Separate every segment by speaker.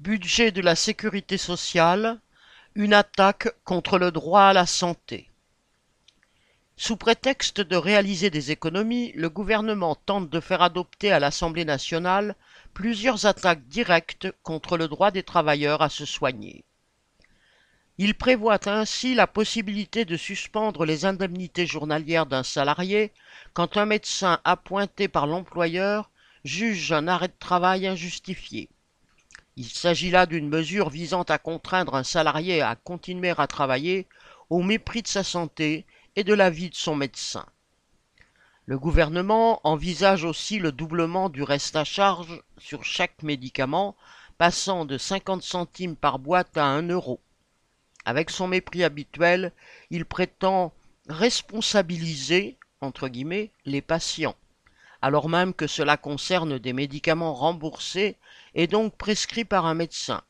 Speaker 1: Budget de la sécurité sociale, une attaque contre le droit à la santé. Sous prétexte de réaliser des économies, le gouvernement tente de faire adopter à l'Assemblée nationale plusieurs attaques directes contre le droit des travailleurs à se soigner. Il prévoit ainsi la possibilité de suspendre les indemnités journalières d'un salarié quand un médecin appointé par l'employeur juge un arrêt de travail injustifié. Il s'agit là d'une mesure visant à contraindre un salarié à continuer à travailler au mépris de sa santé et de la vie de son médecin. Le gouvernement envisage aussi le doublement du reste à charge sur chaque médicament, passant de 50 centimes par boîte à 1 euro. Avec son mépris habituel, il prétend responsabiliser, les patients, alors même que cela concerne des médicaments remboursés et donc prescrits par un médecin.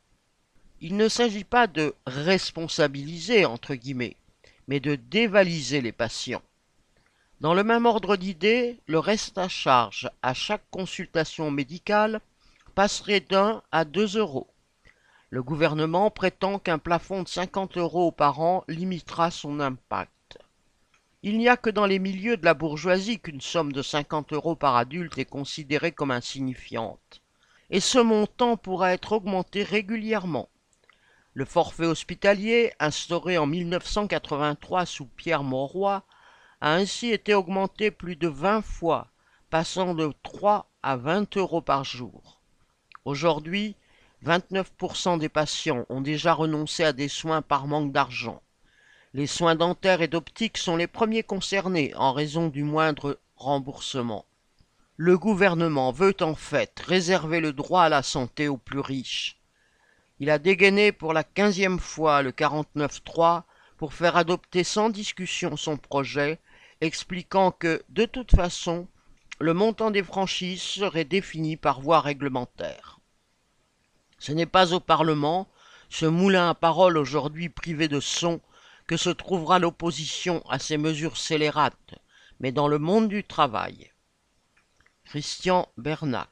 Speaker 1: Il ne s'agit pas de responsabiliser, entre guillemets, mais de dévaliser les patients. Dans le même ordre d'idées, le reste à charge à chaque consultation médicale passerait d'un à deux euros. Le gouvernement prétend qu'un plafond de 50 euros par an limitera son impact. Il n'y a que dans les milieux de la bourgeoisie qu'une somme de 50 euros par adulte est considérée comme insignifiante. Et ce montant pourra être augmenté régulièrement. Le forfait hospitalier, instauré en 1983 sous Pierre Mauroy, a ainsi été augmenté plus de 20 fois, passant de 3 à 20 euros par jour. Aujourd'hui, 29% des patients ont déjà renoncé à des soins par manque d'argent. Les soins dentaires et d'optique sont les premiers concernés en raison du moindre remboursement. Le gouvernement veut en fait réserver le droit à la santé aux plus riches. Il a dégainé pour la quinzième fois le 49.3 pour faire adopter sans discussion son projet, expliquant que, de toute façon, le montant des franchises serait défini par voie réglementaire. Ce n'est pas au Parlement, ce moulin à parole aujourd'hui privé de son, que se trouvera l'opposition à ces mesures scélérates, mais dans le monde du travail. Christian Bernac